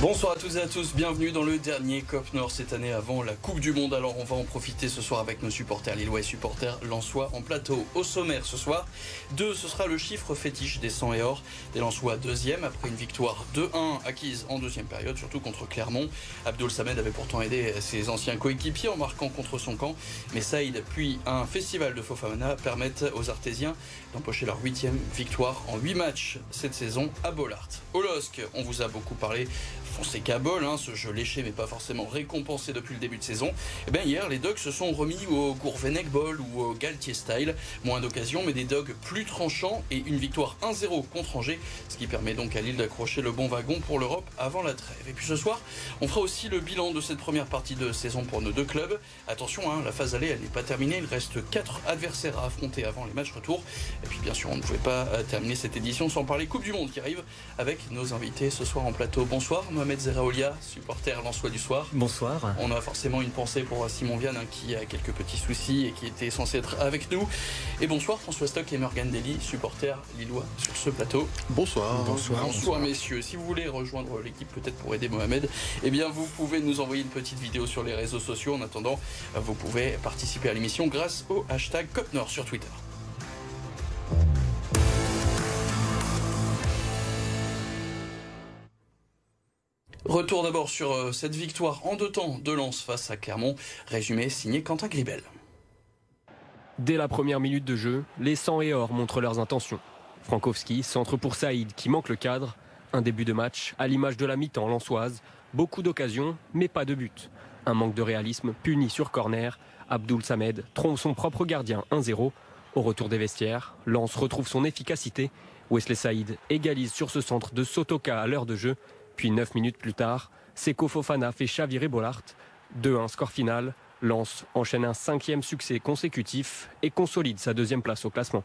Bonsoir à tous et à tous, bienvenue dans le dernier COP Nord cette année avant la Coupe du Monde. Alors on va en profiter ce soir avec nos supporters lillois et supporters Lensois en plateau. Au sommaire ce soir, 2 ce sera le chiffre fétiche des 100 et or. Des Lensois deuxième après une victoire 2-1 acquise en deuxième période, surtout contre Clermont. Abdul Samed avait pourtant aidé ses anciens coéquipiers en marquant contre son camp. Mais Saïd puis un festival de Fofana permettent aux Artésiens d'empocher leur huitième victoire en 8 matchs cette saison à Bollard. Au LOSC, on vous a beaucoup parlé Fonseca Ball, hein, ce jeu léché mais pas forcément récompensé depuis le début de saison. Et eh bien hier, les Dogs se sont remis au Gourvenec Ball ou au Galtier Style. Moins d'occasions, mais des Dogs plus tranchants et une victoire 1-0 contre Angers, ce qui permet donc à Lille d'accrocher le bon wagon pour l'Europe avant la trêve. Et puis ce soir, on fera aussi le bilan de cette première partie de saison pour nos deux clubs. Attention, hein, la phase allée, elle n'est pas terminée. Il reste 4 adversaires à affronter avant les matchs retour. Et puis bien sûr, on ne pouvait pas terminer cette édition sans parler Coupe du Monde qui arrive avec nos invités ce soir en plateau. Bonsoir. Mohamed Zeraolia, supporter Lançois du soir. Bonsoir. On a forcément une pensée pour Simon Vianne hein, qui a quelques petits soucis et qui était censé être avec nous. Et bonsoir François Stock et Morgan Dely, supporter lillois sur ce plateau. Bonsoir. Bonsoir. Bonsoir, messieurs. Si vous voulez rejoindre l'équipe peut-être pour aider Mohamed, eh bien vous pouvez nous envoyer une petite vidéo sur les réseaux sociaux. En attendant, vous pouvez participer à l'émission grâce au hashtag COPNOR sur Twitter. Retour d'abord sur euh, cette victoire en deux temps de Lens face à Clermont. Résumé signé Quentin Gribel. Dès la première minute de jeu, les 100 et or montrent leurs intentions. Frankowski centre pour Saïd qui manque le cadre. Un début de match à l'image de la mi-temps lensoise. Beaucoup d'occasions, mais pas de but. Un manque de réalisme puni sur corner. Abdul Samed trompe son propre gardien 1-0. Au retour des vestiaires, Lens retrouve son efficacité. Wesley Saïd égalise sur ce centre de Sotoka à l'heure de jeu puis 9 minutes plus tard, Seko Fofana fait chavirer Bollard. 2-1 score final. Lance enchaîne un cinquième succès consécutif et consolide sa deuxième place au classement.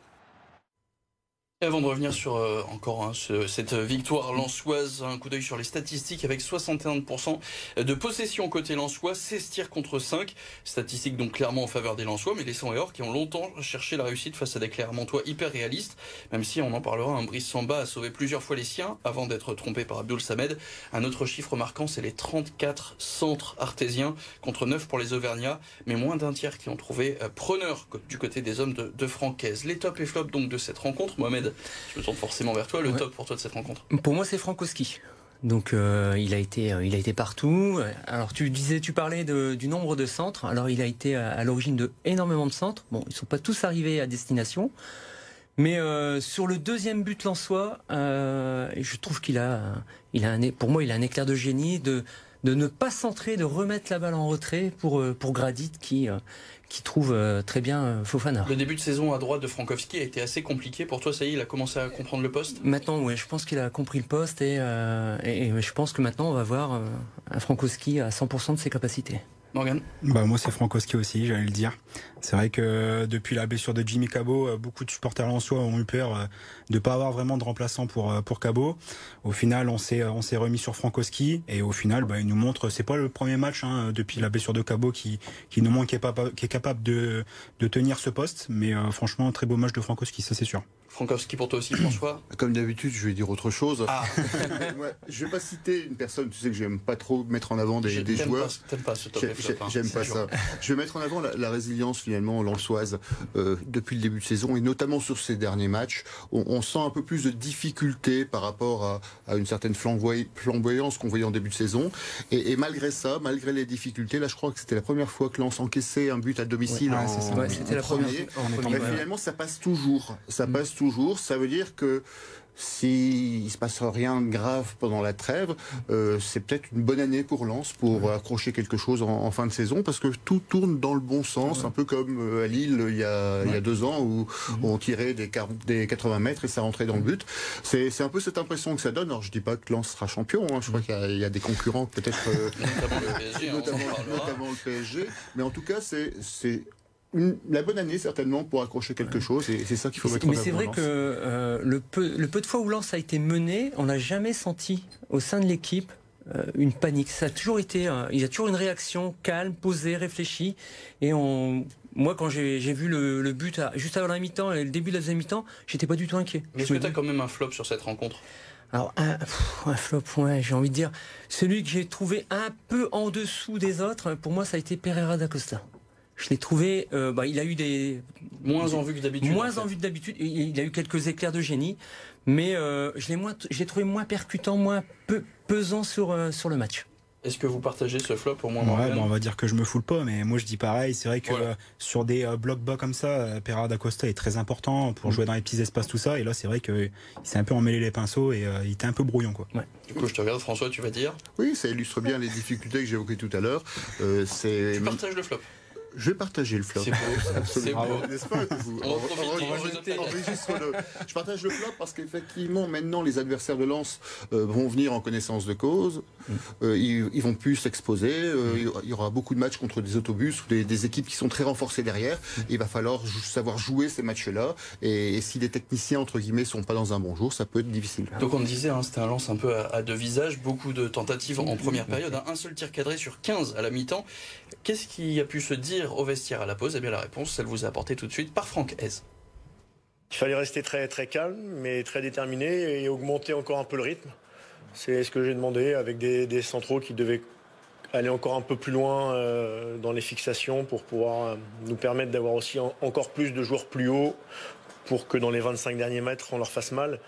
Avant de revenir sur euh, encore hein, cette victoire lançoise, un coup d'œil sur les statistiques avec 61% de possession côté lançois, 16 tirs contre 5. Statistiques donc clairement en faveur des lançois, mais les 100 et or qui ont longtemps cherché la réussite face à des Clermontois hyper réalistes. Même si on en parlera, un Brice Samba a sauvé plusieurs fois les siens avant d'être trompé par Abdul Samed. Un autre chiffre marquant, c'est les 34 centres artésiens contre 9 pour les Auvergnats, mais moins d'un tiers qui ont trouvé euh, preneur du côté des hommes de, de Francaise. Les tops et flops donc de cette rencontre, Mohamed je me tourne forcément vers toi. Le top pour toi de cette rencontre Pour moi, c'est Frankowski. Donc euh, il a été euh, il a été partout. Alors tu disais tu parlais du nombre de centres. Alors il a été à, l'origine de énormément de centres. Bon, ils sont pas tous arrivés à destination. Mais euh, sur le deuxième but Lançois, je trouve qu'il a, il a un, pour moi, il a un éclair de génie de, de ne pas centrer, de remettre la balle en retrait pour, pour Gradit qui, qui trouve euh, très bien euh, Fofana. Le début de saison à droite de Frankowski a été assez compliqué. Pour toi, ça y est, il a commencé à comprendre le poste Maintenant, oui, je pense qu'il a compris le poste et, euh, et, je pense que maintenant, on va voir un Frankowski à 100% de ses capacités. Morgan bah Moi, c'est Frankowski aussi, j'allais le dire. C'est vrai que depuis la blessure de Jimmy Cabot, euh, beaucoup de supporters lensois ont eu peur euh, de ne pas avoir vraiment de remplaçant pour, euh, pour Cabot. Au final, on s'est, remis sur Frankowski et au final, bah, il nous montre, c'est pas le premier match hein, depuis la blessure de Cabot qui, qui nous montre qu'il est, est capable de, de tenir ce poste. Mais franchement, très beau match de Frankowski, ça c'est sûr. Frankowski pour toi aussi, François Comme d'habitude, je vais dire autre chose. Ah. je vais pas citer une personne, tu sais que j'aime pas trop mettre en avant des, des joueurs. Pas, pas ce top J'aime pas ça. Je vais mettre en avant la, résilience finalement lançoise euh, depuis le début de saison et notamment sur ces derniers matchs. On, sent un peu plus de difficulté par rapport à, à une certaine flamboyance qu'on voyait en début de saison. Et, et, malgré ça, malgré les difficultés, là je crois que c'était la première fois que Lens encaissait un but à domicile ouais, en, c'était la première. Mais finalement, ça passe toujours. Ça passe toujours ça veut dire que s'il ne se passe rien de grave pendant la trêve, euh, c'est peut-être une bonne année pour Lens pour accrocher quelque chose en, fin de saison parce que tout tourne dans le bon sens, un peu comme euh, à Lille il y a, il y a deux ans où mhm. on tirait des, des 80 mètres et ça rentrait dans le but. C'est un peu cette impression que ça donne. Alors je dis pas que Lens sera champion, hein. je crois qu'il y, a des concurrents peut-être, euh, notamment, le PSG, notamment le PSG, mais en tout cas c'est la bonne année certainement pour accrocher quelque chose et c'est ça qu'il faut mettre en avant. Mais c'est vrai que euh, le, peu, le peu de fois où Lens a été mené, on n'a jamais senti au sein de l'équipe euh, une panique. Ça a toujours été, euh, il y a toujours une réaction calme, posée, réfléchie. Et on, moi, quand j'ai vu le, but juste avant la mi-temps et le début de la deuxième mi-temps, j'étais pas du tout inquiet. Mais est-ce que tu as quand même un flop sur cette rencontre? Alors, un, un flop, ouais, j'ai envie de dire, celui que j'ai trouvé un peu en dessous des autres, pour moi, ça a été Pereira da Costa. Je l'ai trouvé, euh, bah, il a eu des. Moins en vue que d'habitude. Moins en, vue que d'habitude. Il a eu quelques éclairs de génie, mais euh, je l'ai moins, j'ai trouvé moins percutant, moins peu, pesant sur, euh, sur le match. Est-ce que vous partagez ce flop au moins ouais, bah, On va dire que je me foule pas, mais moi je dis pareil. C'est vrai que sur des blocs bas comme ça, Pereira da Costa est très important pour mm. jouer dans les petits espaces, tout ça. Et là, c'est vrai qu'il s'est un peu emmêlé les pinceaux et il était un peu brouillon. Quoi. Ouais. Du coup, je te regarde, François, tu vas dire? Oui, ça illustre bien les difficultés que j'évoquais tout à l'heure. tu partages le flop je vais partager le flop. C'est beau, c'est beau. N'est-ce pas Je partage le flop parce qu'effectivement, maintenant, les adversaires de Lens euh, vont venir en connaissance de cause. Euh, ils, ils, vont plus s'exposer. Euh, il y aura beaucoup de matchs contre des autobus ou des, équipes qui sont très renforcées derrière. Il va falloir savoir jouer ces matchs-là. Et, si les techniciens, entre guillemets, sont pas dans un bon jour, ça peut être difficile. Donc on disait, hein, c'était un lance un peu à, deux visages. Beaucoup de tentatives en première période. Hein. Un seul tir cadré sur 15 à la mi-temps. Qu'est-ce qui a pu se dire au vestiaire à la pause Eh bien, la réponse, elle vous a apportée tout de suite par Franck Hez. Il fallait rester très, très calme, mais très déterminé et augmenter encore un peu le rythme. C'est ce que j'ai demandé avec des, centraux qui devaient aller encore un peu plus loin euh, dans les fixations pour pouvoir euh, nous permettre d'avoir aussi encore plus de joueurs plus hauts pour que dans les 25 derniers mètres, on leur fasse mal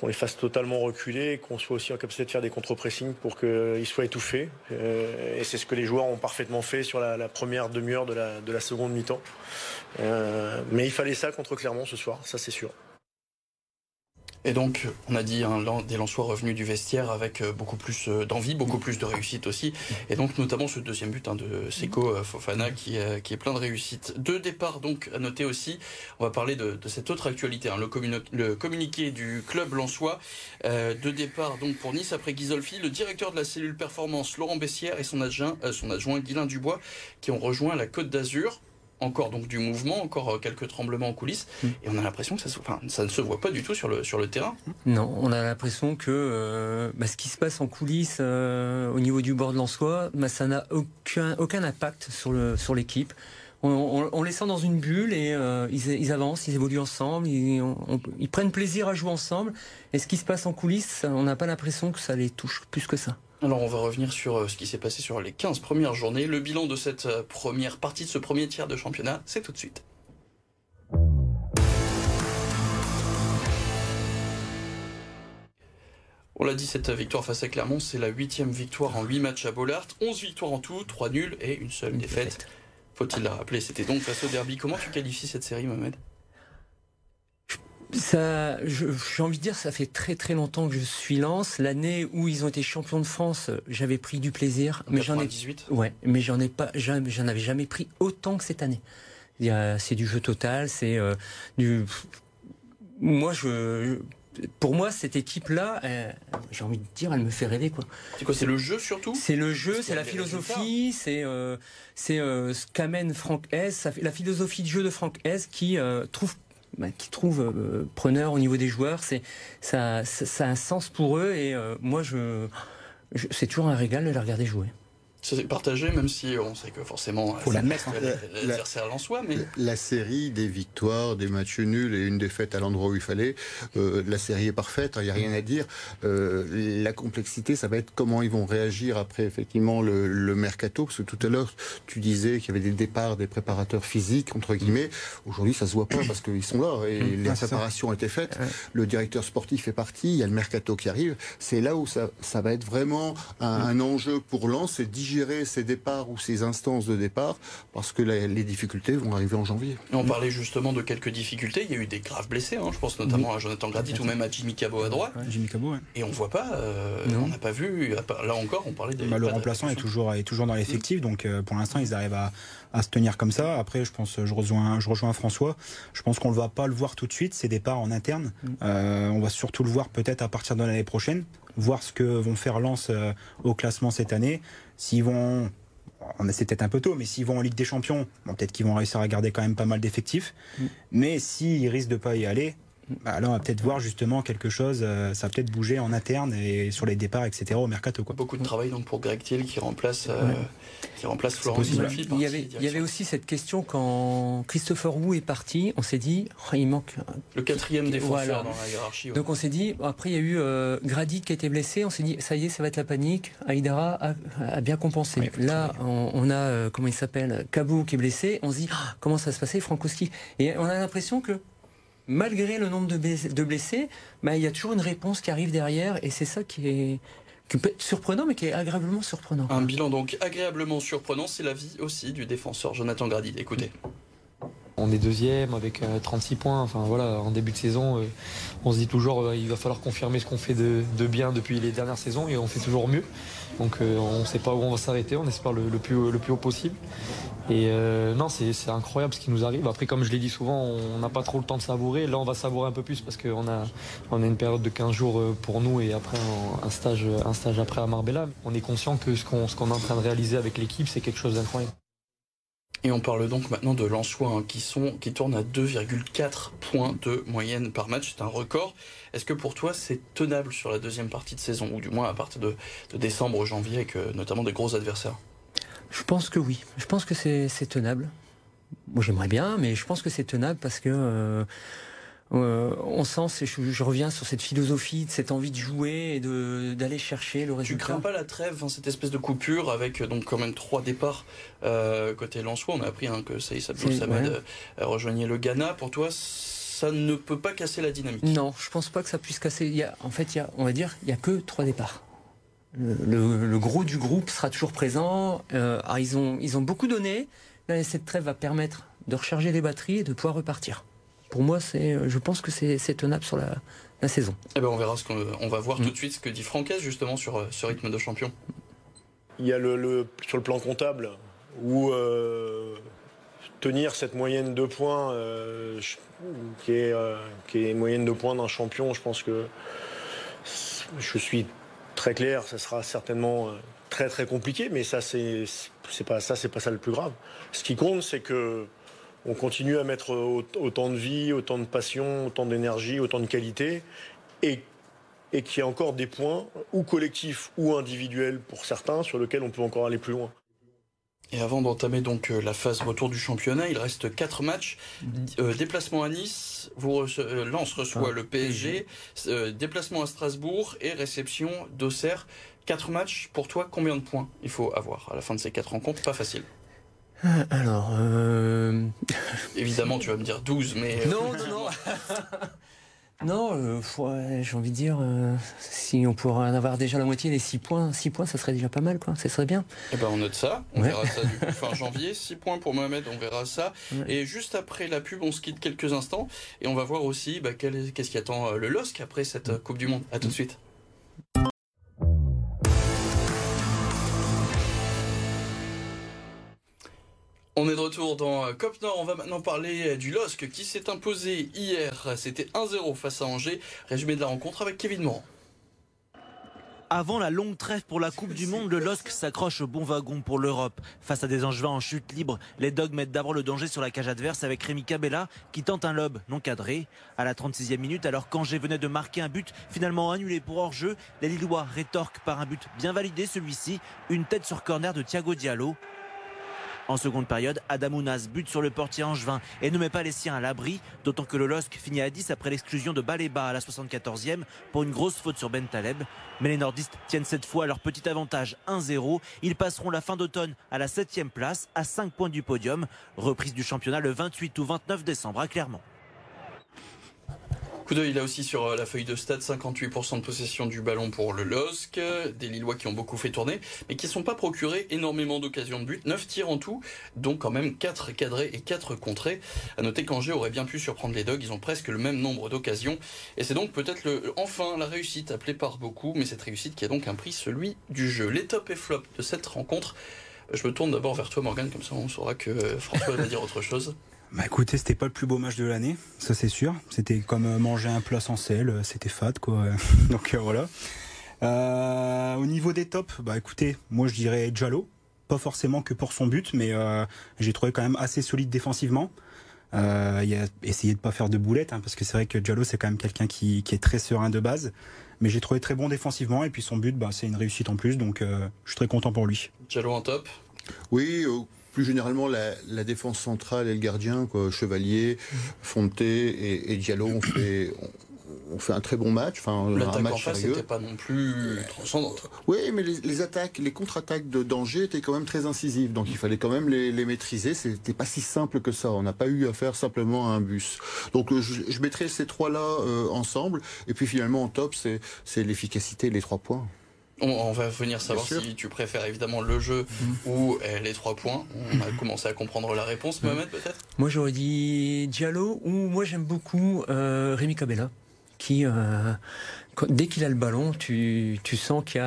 qu'on les fasse totalement reculer et qu'on soit aussi en capacité de faire des contre-pressings pour qu'ils soient étouffés. Euh, et c'est ce que les joueurs ont parfaitement fait sur la, première demi-heure de la, de la, seconde mi-temps. Euh, mais il fallait ça contre Clermont ce soir, ça c'est sûr. Et donc, on a dit un, des Lensois revenus du vestiaire avec euh, beaucoup plus euh, d'envie, beaucoup plus de réussite aussi. Et donc, notamment ce deuxième but hein, de Seko euh, Fofana qui, qui, est plein de réussite. Deux départs donc à noter aussi. On va parler de, cette autre actualité, hein, le, communiqué du club Lensois. Euh, deux départs donc pour Nice après Ghisolfi, le directeur de la cellule performance Laurent Bessière et son adjoint, son adjoint Guilain Dubois qui ont rejoint la Côte d'Azur encore donc du mouvement, encore euh, quelques tremblements en coulisses, mm. et on a l'impression que ça, ça ne se voit pas du tout sur le, sur le terrain. Non, on a l'impression que euh, bah, ce qui se passe en coulisses euh, au niveau du bord de l'Ansois, bah, ça n'a aucun, aucun impact sur l'équipe. Sur on, on, les sent dans une bulle et ils, avancent, ils évoluent ensemble, ils, ils prennent plaisir à jouer ensemble. Et ce qui se passe en coulisses, on n'a pas l'impression que ça les touche plus que ça. Alors on va revenir sur euh, ce qui s'est passé sur les 15 premières journées. Le bilan de cette euh, première partie, de ce premier tiers de championnat, c'est tout de suite. On l'a dit, cette victoire face à Clermont, c'est la huitième victoire en 8 matchs à Bollard. 11 victoires en tout, 3 nuls et une seule défaite. Faut-il la rappeler, c'était donc face au derby. Comment tu qualifies cette série, Mohamed? Ça, j'ai envie de dire, ça fait très très longtemps que je suis Lance. L'année où ils ont été champions de France, j'avais pris du plaisir, mais j'en ai, ouais, mais j'en ai pas, j'en avais jamais pris autant que cette année. C'est du jeu total, c'est euh, du. Moi, je, pour moi, cette équipe-là, j'ai envie de dire, elle me fait rêver, quoi. C'est quoi C'est le jeu surtout? C'est le jeu, c'est la philosophie, c'est euh, c'est euh, ce qu'amène Franck S, la philosophie de jeu de Franck S qui trouve bah, qui trouvent euh, preneur au niveau des joueurs. C'est ça, a un sens pour eux et euh, moi je, je c'est toujours un régal de les regarder jouer c'est partagé, même si on sait que forcément, faut la mettre l'adversaire en soi. Mais la série des victoires, des matchs nuls et une défaite à l'endroit où il fallait, euh, la série est parfaite. Il n'y a rien à dire. Euh, la complexité, ça va être comment ils vont réagir après effectivement le, le mercato, parce que tout à l'heure tu disais qu'il y avait des départs des préparateurs physiques entre guillemets. Aujourd'hui, ça se voit pas parce qu'ils sont là et mmh. les préparations ont été faites. Le directeur sportif est parti. Il y a le mercato qui arrive. C'est là où ça, ça va être vraiment un, mmh. un enjeu pour Lens, c'est gérer ces départs ou ces instances de départ parce que les difficultés vont arriver en janvier. on parlait justement de quelques difficultés. Il y a eu des graves blessés. Hein. Je pense notamment à Jonathan Gradit ou même à Jimmy Cabot à droite. Jimmy Cabot, Et on voit pas. Euh, on n'a pas vu. Là encore, on parlait des. Bah, le remplaçant est toujours, est toujours dans l'effectif. Donc euh, pour l'instant, ils arrivent à, à, se tenir comme ça. Après, je pense, je rejoins, je rejoins François. Je pense qu'on ne va pas le voir tout de suite. Ces départs en interne. Mm. Euh, on va surtout le voir peut-être à partir de l'année prochaine voir ce que vont faire Lens au classement cette année. S'ils vont c'est peut-être un peu tôt, mais s'ils vont en Ligue des Champions, peut-être qu'ils vont réussir à garder quand même pas mal d'effectifs. Mm. Mais s'ils risquent de pas y aller, bah, là, on va peut-être voir justement quelque chose, euh, ça va peut-être bouger en interne et sur les départs, etc. au mercato. Quoi. Beaucoup de travail donc pour Greg Thiel qui remplace, euh, qui remplace Florent il, y avait, il y avait aussi cette question quand Christopher Wu est parti, on s'est dit, oh, il manque. Le quatrième défenseur dans la hiérarchie. Donc on s'est dit, après il y a eu euh, Grady qui a été blessé, on s'est dit, ça y est, ça va être la panique. Aïdara a, bien compensé. Là, on, a, comment il s'appelle, Kabou qui est blessé, on se dit, ah, comment ça va se passer, Frankowski? Et on a l'impression que malgré le nombre de blessés, bah, il y a toujours une réponse qui arrive derrière et c'est ça qui est, peut être surprenant, mais qui est agréablement surprenant. Un bilan donc agréablement surprenant, c'est la vie aussi du défenseur Jonathan Grady. Écoutez. On est deuxième avec 36 euh, points. Enfin voilà, en début de saison, euh, on se dit toujours euh, il va falloir confirmer ce qu'on fait de, bien depuis les dernières saisons et on fait toujours mieux. Donc on ne sait pas où on va s'arrêter. On espère le, plus, le plus haut possible. Et non, c'est incroyable ce qui nous arrive. Après, comme je l'ai dit souvent, on n'a pas trop le temps de savourer. Là, on va savourer un peu plus parce qu'on a, on a une période de 15 jours pour nous et après un stage, un stage après à Marbella. On est conscient que ce qu'on est en train de réaliser avec l'équipe, c'est quelque chose d'incroyable. Et on parle donc maintenant de Lensois hein, qui, tournent à 2,4 points de moyenne par match. C'est un record. Est-ce que pour toi c'est tenable sur la deuxième partie de saison, ou du moins à partir de, décembre, janvier, avec euh, notamment des gros adversaires? Je pense que oui. Je pense que c'est tenable. Moi j'aimerais bien, mais je pense que c'est tenable parce que... Euh, euh, on sent, je, reviens sur cette philosophie, de cette envie de jouer et d'aller chercher le résultat. Tu crains pas la trêve, hein, cette espèce de coupure avec euh, donc quand même trois départs euh, côté Lensois. On a appris hein, que Saïs Abdou Samad rejoignait le Ghana. Pour toi, ça ne peut pas casser la dynamique? Non, je pense pas que ça puisse casser. Il y a, en fait, il y a, on va dire, il y a que trois départs. Le, gros du groupe sera toujours présent. Ah, ils, ont, ils ont beaucoup donné. cette trêve va permettre de recharger les batteries et de pouvoir repartir pour moi, c'est, je pense que c'est, tenable sur la, saison. Eh ben on verra ce qu'on on va voir mm. tout de suite ce que dit Francaise justement sur euh, ce rythme de champion. Il y a le, sur le plan comptable où euh, tenir cette moyenne de points euh, qui, est, qui est moyenne de points d'un champion, je pense que je suis très clair, ça sera certainement très très compliqué, mais ça c'est, c'est pas ça c'est pas ça le plus grave. Ce qui compte c'est que on continue à mettre autant de vie, autant de passion, autant d'énergie, autant de qualité, et, et qu'il y a encore des points, ou collectifs ou individuels pour certains, sur lesquels on peut encore aller plus loin. Et avant d'entamer donc euh, la phase retour du championnat, il reste 4 matchs. Euh, déplacement à Nice, vous euh, Lens reçoit ah, le PSG, déplacement à Strasbourg et réception d'Auxerre. 4 matchs, pour toi, combien de points il faut avoir à la fin de ces 4 rencontres? Pas facile. Euh, alors. Euh... Évidemment, tu vas me dire 12, mais. Euh, non, non, non Non, euh, j'ai envie de dire, si on pourrait en avoir déjà la moitié, les 6 points, 6 points, ça serait déjà pas mal, quoi. Ça serait bien. Eh ben, on note ça. On verra ça du coup fin janvier. 6 points pour Mohamed, on verra ça. Et juste après la pub, on se quitte quelques instants. Et on va voir aussi bah, qu'est-ce qui attend le LOSC après cette Coupe du Monde. À tout de suite. On est de retour dans euh, Cop Nord. On va maintenant parler euh, du LOSC qui s'est imposé hier. C'était 1-0 face à Angers. Résumé de la rencontre avec Kevin Morand. Avant la longue trêve pour la Coupe du Monde, le LOSC s'accroche au bon wagon pour l'Europe. Face à des Angevins en chute libre, les Dogs mettent d'abord le danger sur la cage adverse avec Rémi Cabella qui tente un lob non cadré. À la 36e minute, alors qu'Angers venait de marquer un but finalement annulé pour hors-jeu, les Lillois rétorquent par un but bien validé celui-ci, une tête sur corner de Thiago Diallo. En seconde période, Adamounas bute sur le portier angevin et ne met pas les siens à l'abri, d'autant que le LOSC finit à 10 après l'exclusion de Baléba à la 74e pour une grosse faute sur Ben Taleb. Mais les nordistes tiennent cette fois leur petit avantage 1-0. Ils passeront la fin d'automne à la 7e place, à 5 points du podium. Reprise du championnat le 28 ou 29 décembre à Clermont. Coup d'œil là aussi sur euh, la feuille de stade, 58% de possession du ballon pour le LOSC, des Lillois qui ont beaucoup fait tourner, mais qui ne sont pas procurés énormément d'occasions de but, 9 tirs en tout, dont quand même 4 cadrés et 4 contrés. À noter qu'Angers aurait bien pu surprendre les Dogs, ils ont presque le même nombre d'occasions, et c'est donc peut-être enfin la réussite appelée par beaucoup, mais cette réussite qui a donc un prix, celui du jeu. Les top et flop de cette rencontre, je me tourne d'abord vers toi Morgan, comme ça on saura que euh, François va dire autre chose. Bah écoutez, c'était pas le plus beau match de l'année, ça c'est sûr. C'était comme euh, manger un plat sans sel, euh, c'était fade quoi. Donc euh, voilà. au niveau des tops, bah écoutez, moi je dirais Jallo. Pas forcément que pour son but, mais j'ai trouvé quand même assez solide défensivement. Euh, il a essayé de pas faire de boulettes, hein, parce que c'est vrai que Diallo c'est quand même quelqu'un qui, qui, est très serein de base. Mais j'ai trouvé très bon défensivement et puis son but, bah, c'est une réussite en plus, donc euh, je suis très content pour lui. Diallo en top? Oui. Euh, plus généralement, la, la, défense centrale et le gardien, quoi, Chevalier, Fonté et, et Diallo, ont fait, on fait un très bon match. Enfin, L'attaque en face n'était pas non plus transcendante. Oui, mais les, les attaques, les contre-attaques de danger étaient quand même très incisives. Donc il fallait quand même les, les maîtriser. C'était pas si simple que ça. On n'a pas eu à faire simplement un bus. Donc je, je mettrais ces trois-là euh, ensemble. Et puis finalement, en top, c'est l'efficacité, les trois points. On, va venir savoir si tu préfères évidemment le jeu mmh. ou euh, les trois points. On a commencé à comprendre la réponse, Mohamed, peut-être? Moi, j'aurais dit Diallo ou moi, j'aime beaucoup euh, Rémi Cabella qui, euh, dès qu'il a le ballon, tu, tu sens qu'il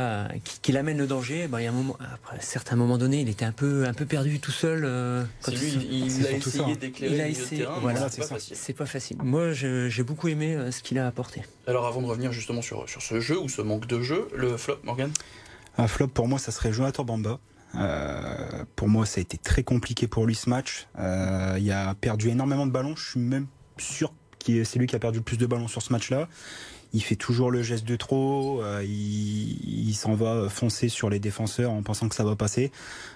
qu amène le danger. Ben, il y a un moment, après, à un certain moment donné, il était un peu, un peu perdu tout seul. Euh, c'est lui, il, il a essayé d'éclairer le essayé, terrain, voilà, c'est pas facile. C'est pas facile. Moi, j'ai beaucoup aimé euh, ce qu'il a apporté. Alors, avant de revenir justement sur, sur ce jeu ou ce manque de jeu, le flop, Morgan? Un flop pour moi, ça serait Jonathan Bamba. Euh, pour moi, ça a été très compliqué pour lui ce match. Euh, il a perdu énormément de ballons. Je suis même sûr c'est lui qui a perdu le plus de ballons sur ce match-là. Il fait toujours le geste de trop, euh, il, s'en va foncer sur les défenseurs en pensant que ça va passer.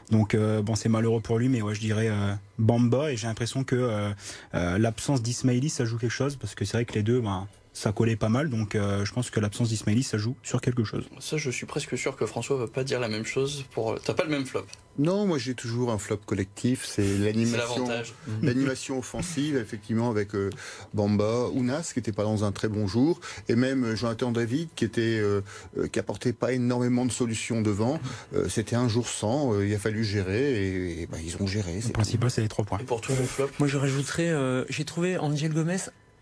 Donc euh, bon, c'est malheureux pour lui, mais ouais, je dirais euh, Bamba. Et j'ai l'impression que euh, euh, l'absence d'Ismaili, ça joue quelque chose parce que c'est vrai que les deux, ben, ça collait pas mal. Donc euh, je pense que l'absence d'Ismaili, ça joue sur quelque chose. Ça, je suis presque sûr que François va pas dire la même chose. Pour, t'as pas le même flop. Non, moi j'ai toujours un flop collectif. C'est l'animation, l'animation offensive, effectivement avec euh, Bamba, Ounas qui était pas dans un très bon jour, et même Jonathan David qui était euh, qui apportait pas énormément de solutions devant. Euh, c'était un jour sans. il a fallu gérer et, et bah, ils ont géré. Le principal, c'est les trois points. Et pour toi, le flop Moi, je rajouterais, j'ai trouvé Angel Gomez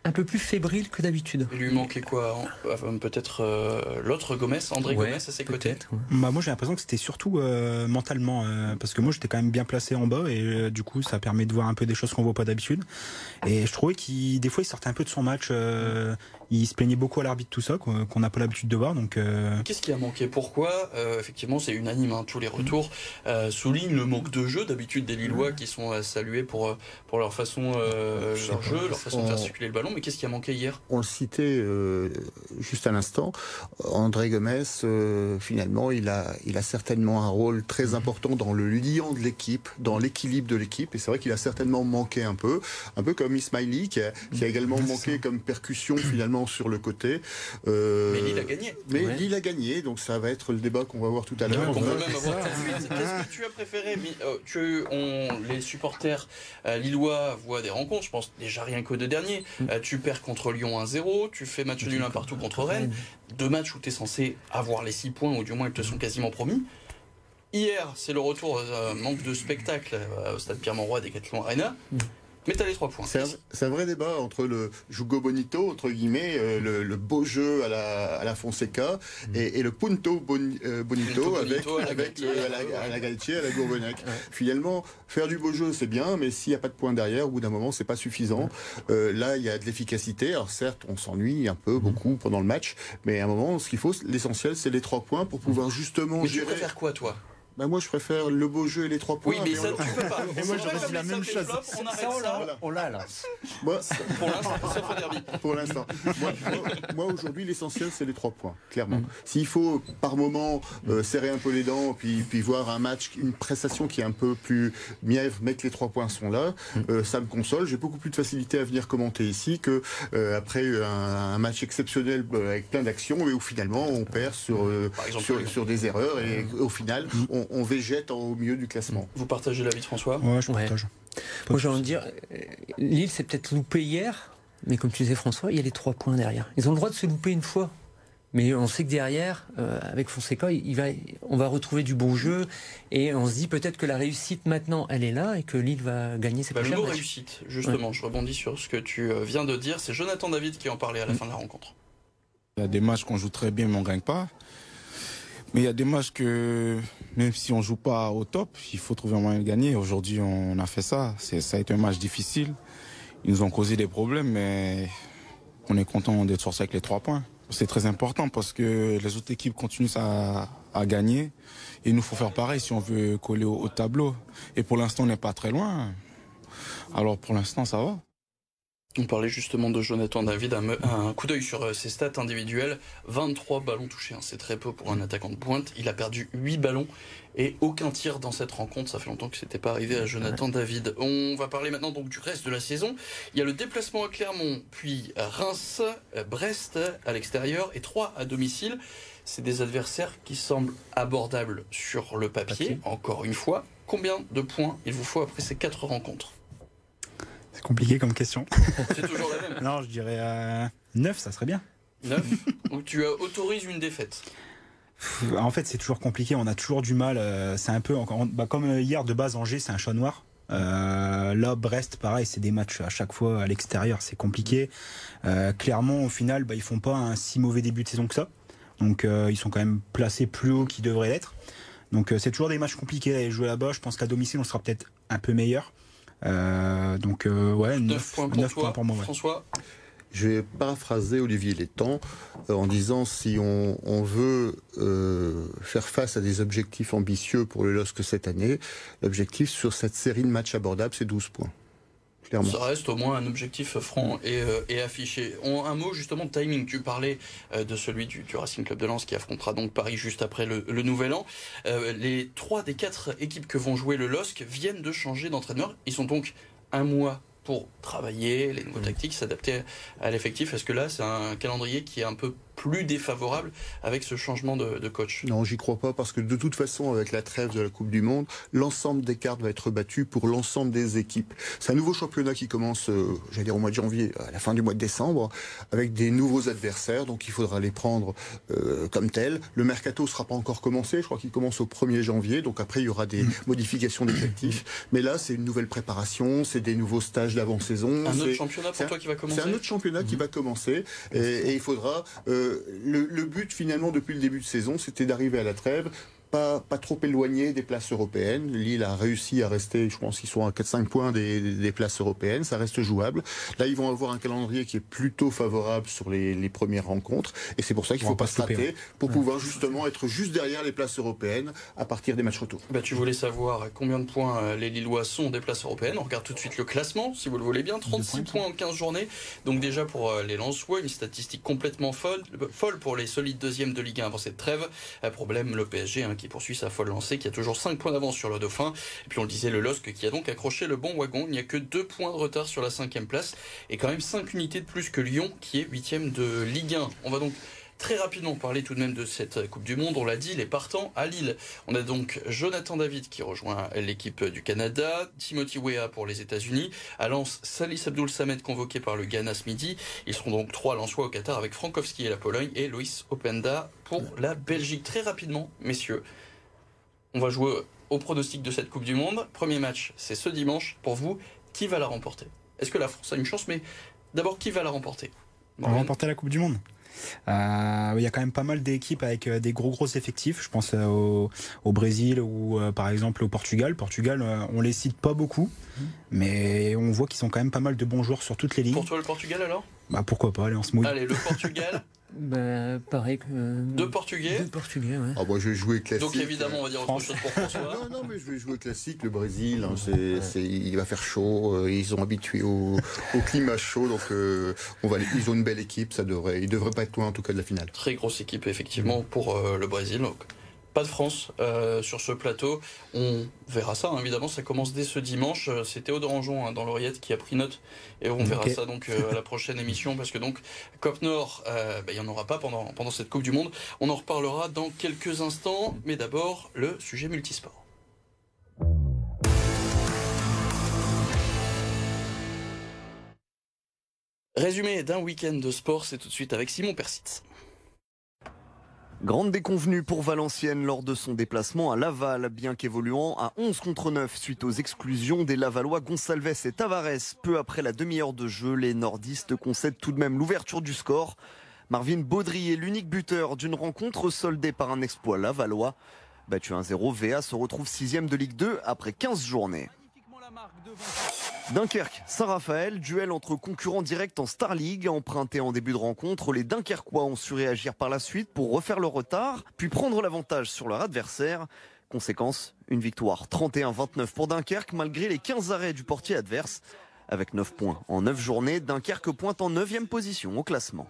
un peu plus fébrile que d'habitude. Il lui manquait quoi Peut-être euh, l'autre Gomez, André ouais, Gomez à ses côtés ouais. bah, Moi j'ai l'impression que c'était surtout euh, mentalement, euh, parce que moi j'étais quand même bien placé en bas et euh, du coup ça permet de voir un peu des choses qu'on voit pas d'habitude. Et je trouvais qu'il des fois il sortait un peu de son match, euh, il se plaignait beaucoup à l'arbitre tout ça, qu'on n'a pas l'habitude de voir. Donc Qu'est-ce qui a manqué? Pourquoi Effectivement c'est unanime, hein, tous les retours soulignent le manque de jeu d'habitude des Lillois qui sont salués pour, pour leur façon, leur jeu, leur façon de faire circuler le ballon mais qu'est-ce qui a manqué hier? On le citait euh, juste à l'instant. André Gomez, euh, finalement, il a, il a certainement un rôle très important dans le lien de l'équipe, dans l'équilibre de l'équipe. Et c'est vrai qu'il a certainement manqué un peu, un peu comme Ismaili, qui a, qui a également manqué comme percussion finalement sur le côté. Euh, mais Lille a gagné. Mais ouais. Lille a gagné, donc ça va être le débat qu'on va voir tout à l'heure. On peut même avoir tout de suite. Qu'est-ce que tu as préféré tu, on, Les supporters lillois voient des rencontres, je pense déjà rien que de dernier. tu perds contre Lyon 1-0, tu fais match nul un partout contre Rennes, deux matchs où tu es censé avoir les 6 points, ou du moins ils te sont quasiment promis. Hier, c'est le retour, euh, manque de spectacle euh, au stade Pierre-Mauroy des Cathlon Arena. Mais t'as les trois points. C'est un, un, vrai débat entre le jugo bonito, entre guillemets, euh, le, le, beau jeu à la, à la Fonseca, mm. et, et, le punto bon, euh, bonito, punto avec, bonito à la avec le, à, la, à la Galtier, à la Gourvenac. Ouais. Finalement, faire du beau jeu, c'est bien, mais s'il n'y a pas de points derrière, au bout d'un moment, c'est pas suffisant. Ouais. Euh, là, il y a de l'efficacité. Alors certes, on s'ennuie un peu, mm. beaucoup pendant le match, mais à un moment, ce qu'il faut, l'essentiel, c'est les trois points pour pouvoir justement mais gérer. Tu préfères quoi, toi? Bah moi je préfère le beau jeu et les trois points. Oui mais ça on... tu peux pas. Et moi j'aurais dit la même chose. Flop, on arrête ça. On l'a là. Moi, pour l'instant, Pour l'instant. Moi, aujourd'hui l'essentiel c'est les trois points, clairement. Mm. S'il faut par moment euh, serrer un peu les dents puis puis voir un match, une prestation qui est un peu plus mièvre, mais que les trois points sont là, mm. euh, ça me console. J'ai beaucoup plus de facilité à venir commenter ici que euh, après un, un, match exceptionnel avec plein d'actions et où finalement on perd sur exemple, sur, sur, des erreurs et mm. au final on on végète au milieu du classement. Vous partagez l'avis de François Ouais, je partage. Ouais. Moi, j'ai envie de dire, Lille s'est peut-être loupé hier, mais comme tu disais, François, il y a les trois points derrière. Ils ont le droit de se louper une fois. Mais on sait que derrière, euh, avec Fonseca, il va, on va retrouver du bon jeu et on se dit peut-être que la réussite maintenant, elle est là et que Lille va gagner ses bah, prochains Le mot matchs. réussite, justement, ouais. je rebondis sur ce que tu viens de dire. C'est Jonathan David qui en parlait à la mmh. fin de la rencontre. Il y a des matchs qu'on joue très bien mais on ne gagne pas. Mais il y a des matchs que, même si on joue pas au top, il faut trouver un moyen de gagner. Aujourd'hui, on a fait ça. Ça a été un match difficile. Ils nous ont causé des problèmes, mais on est content d'être sorti avec les trois points. C'est très important parce que les autres équipes continuent à, gagner. Et il nous faut faire pareil si on veut coller au tableau. Et pour l'instant, on n'est pas très loin. Alors pour l'instant, ça va. On parlait justement de Jonathan David, un, coup d'œil sur euh, ses stats individuelles. 23 ballons touchés, hein, c'est très peu pour un attaquant de pointe. Il a perdu 8 ballons et aucun tir dans cette rencontre. Ça fait longtemps que c'était pas arrivé à Jonathan David. On va parler maintenant donc du reste de la saison. Il y a le déplacement à Clermont, puis Reims, Brest à l'extérieur et 3 à domicile. C'est des adversaires qui semblent abordables sur le papier, encore une fois. Combien de points il vous faut après ces 4 rencontres? Compliqué comme question. C'est toujours la même. Non, je dirais euh, 9, ça serait bien. 9 Ou tu autorises une défaite En fait, c'est toujours compliqué. On a toujours du mal. Euh, c'est un peu bah, comme hier de base Angers, c'est un chat noir. Euh, là, Brest, pareil, c'est des matchs à chaque fois à l'extérieur, c'est compliqué. Euh, clairement, au final, bah, ils font pas un si mauvais début de saison que ça. Donc, euh, ils sont quand même placés plus haut qu'ils devraient l'être. Donc, c'est toujours des matchs compliqués à jouer là-bas. Je pense qu'à domicile, on sera peut-être un peu meilleur. Euh, donc, euh, ouais, 9, points pour, 9 points pour moi. François je vais paraphraser Olivier Létang euh, en disant si on, on veut euh, faire face à des objectifs ambitieux pour le LOSC cette année, l'objectif sur cette série de matchs abordables, c'est 12 points. Ça reste au moins un objectif franc et, euh, affiché. un mot justement de timing. Tu parlais euh, de celui du, Racing Club de Lens qui affrontera donc Paris juste après le, Nouvel An. Euh, les trois des quatre équipes que vont jouer le LOSC viennent de changer d'entraîneur. Ils sont donc un mois pour travailler les nouvelles tactiques, s'adapter à l'effectif. Est-ce que là, c'est un calendrier qui est un peu plus défavorable avec ce changement de, coach Non, j'y crois pas parce que de toute façon, avec la trêve de la Coupe du Monde, l'ensemble des cartes va être battu pour l'ensemble des équipes. C'est un nouveau championnat qui commence, euh, j'allais dire au mois de janvier, à la fin du mois de décembre, avec des nouveaux adversaires, donc il faudra les prendre euh, comme tels. Le mercato sera pas encore commencé, je crois qu'il commence au 1er janvier, donc après il y aura des mm. modifications d'effectifs. Mais là, c'est une nouvelle préparation, c'est des nouveaux stages d'avant-saison. Un autre championnat pour toi qui va commencer C'est un autre championnat qui mm. va commencer et, il faudra euh, le, but finalement depuis le début de saison, c'était d'arriver à la trêve pas, trop éloigné des places européennes. Lille a réussi à rester, je pense qu'ils sont à 4-5 points des, places européennes. Ça reste jouable. Là, ils vont avoir un calendrier qui est plutôt favorable sur les, premières rencontres. Et c'est pour ça qu'il ne faut pas se rater pour pouvoir justement être juste derrière les places européennes à partir des matchs retour. Bah, tu voulais savoir combien de points euh, les Lillois sont des places européennes. On regarde tout de suite le classement, si vous le voulez bien. 36 points en 15 journées. Donc déjà pour euh, les Lensois, une statistique complètement folle, folle pour les solides deuxièmes de Ligue 1 avant cette trêve. Un problème, le PSG hein, qui poursuit sa folle lancée, qui a toujours 5 points d'avance sur le Dauphin. Et puis on le disait, le LOSC qui a donc accroché le bon wagon. Il n'y a que 2 points de retard sur la cinquième place et quand même 5 unités de plus que Lyon qui est 8 de Ligue 1. On va donc très rapidement parler tout de même de cette Coupe du Monde. On l'a dit, les partants à Lille. On a donc Jonathan David qui rejoint l'équipe du Canada, Timothy Weah pour les États-Unis, à Lens, Salis Abdul Samed convoqué par le Ghana ce midi. Ils seront donc trois Lensois au Qatar avec Frankowski et la Pologne et Loïs Openda pour la Belgique. Très rapidement, messieurs, on va jouer au pronostic de cette Coupe du Monde. Premier match, c'est ce dimanche. Pour vous, qui va la remporter? Est-ce que la France a une chance? Mais d'abord, qui va la remporter? On va remporter la Coupe du Monde. Euh, il y a quand même pas mal d'équipes avec euh, des gros gros effectifs. Je pense euh, au, Brésil ou par exemple au Portugal. Portugal, on les cite pas beaucoup, mais on voit qu'ils sont quand même pas mal de bons joueurs sur toutes les lignes. Pour toi le Portugal alors? Bah pourquoi pas, allez on se mouille. Allez le Portugal. Ben, pareil que. Deux Portugais Deux Portugais, ouais. Ah, moi, je vais jouer classique. Donc, évidemment, on va dire autre chose pour François. non, non, mais je vais jouer classique. Le Brésil, hein, c'est, il va faire chaud. Euh, ils sont habitués au, au climat chaud. Donc, euh, on va, ils ont une belle équipe. Ça devrait, ils devraient pas être loin, en tout cas, de la finale. Très grosse équipe, effectivement, pour euh, le Brésil. Donc, pas de France euh, sur ce plateau. On verra ça, hein, évidemment, ça commence dès ce dimanche. Euh, c'est Théodore Anjon hein, dans l'Oriette qui a pris note et on verra ça donc euh, à la prochaine émission parce que donc Cop Nord, bah, il n'y en aura pas pendant, pendant cette Coupe du Monde. On en reparlera dans quelques instants, mais d'abord le sujet multisport. Résumé d'un week-end de sport, c'est tout de suite avec Simon Persitz. Grande déconvenue pour Valenciennes lors de son déplacement à Laval, bien qu'évoluant à 11 contre 9 suite aux exclusions des Lavallois Gonsalves et Tavares. Peu après la demi-heure de jeu, les nordistes concèdent tout de même l'ouverture du score. Marvin Baudry est l'unique buteur d'une rencontre soldée par un exploit lavallois. Battu 1-0, VA se retrouve sixième de Ligue 2 après 15 journées. Dunkerque, Saint-Raphaël, duel entre concurrents directs en Star League, emprunté en début de rencontre. Les Dunkerquois ont su réagir par la suite pour refaire le retard, puis prendre l'avantage sur leur adversaire. Conséquence, une victoire 31-29 pour Dunkerque malgré les 15 arrêts du portier adverse. Avec 9 points en 9 journées, Dunkerque pointe en 9e position au classement.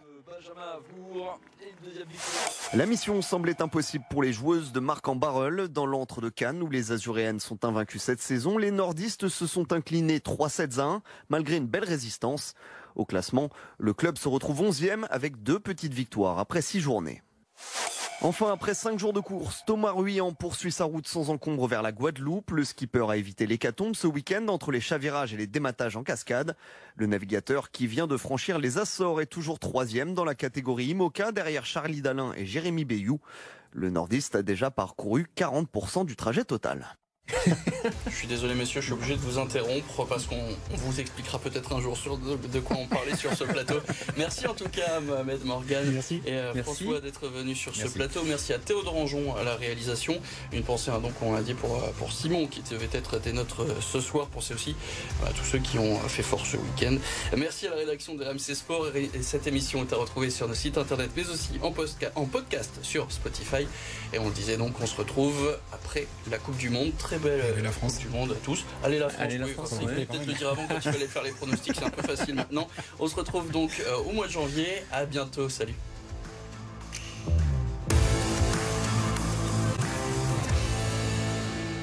La mission semblait impossible pour les joueuses de Marc en Barreul. Dans l'antre de Cannes, où les Azuréennes sont invaincues cette saison, les nordistes se sont inclinés 3-7 1, malgré une belle résistance. Au classement, le club se retrouve 11e avec deux petites victoires après 6 journées. Enfin, après 5 jours de course, Thomas Ruyant poursuit sa route sans encombre vers la Guadeloupe. Le skipper a évité l'hécatombe ce week-end entre les chavirages et les dématages en cascade. Le navigateur qui vient de franchir les Açores est toujours troisième dans la catégorie IMOCA derrière Charlie Dalin et Jérémy Bayou. Le nordiste a déjà parcouru 40% du trajet total. je suis désolé messieurs, je suis obligé de vous interrompre parce qu'on vous expliquera peut-être un jour sur de, quoi on parlait sur ce plateau. Merci en tout cas Mohamed Morgan Merci. et euh, François d'être venu sur ce plateau. Merci à Théodore Anjon à la réalisation. Une pensée hein, donc on l'a dit pour, euh, pour Simon qui devait être des nôtres euh, ce soir. Pensez aussi à tous ceux qui ont fait fort ce week-end. Merci à la rédaction de RMC Sport et cette émission est à retrouver sur nos sites internet mais aussi en, en podcast sur Spotify. Et on le disait donc on se retrouve après la Coupe du Monde. Très belle la euh, France du monde à tous. Allez la France. Allez la France. Peut-être le dire avant quand tu fallait faire les pronostics, c'est un peu facile maintenant. On se retrouve donc euh, au mois de janvier. À bientôt. Salut.